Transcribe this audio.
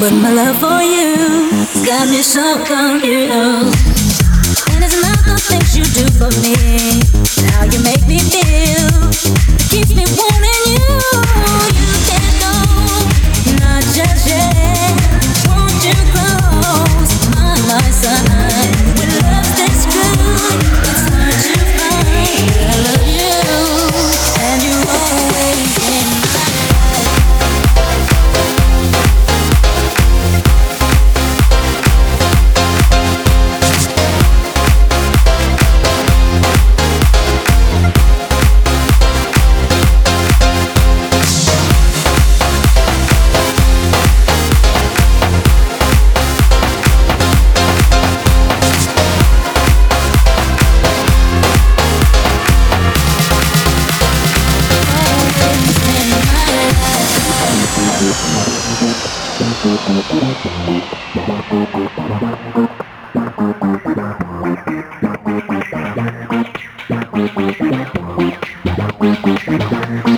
But my love for you got me so confused. And it's not the things you do for me, Always in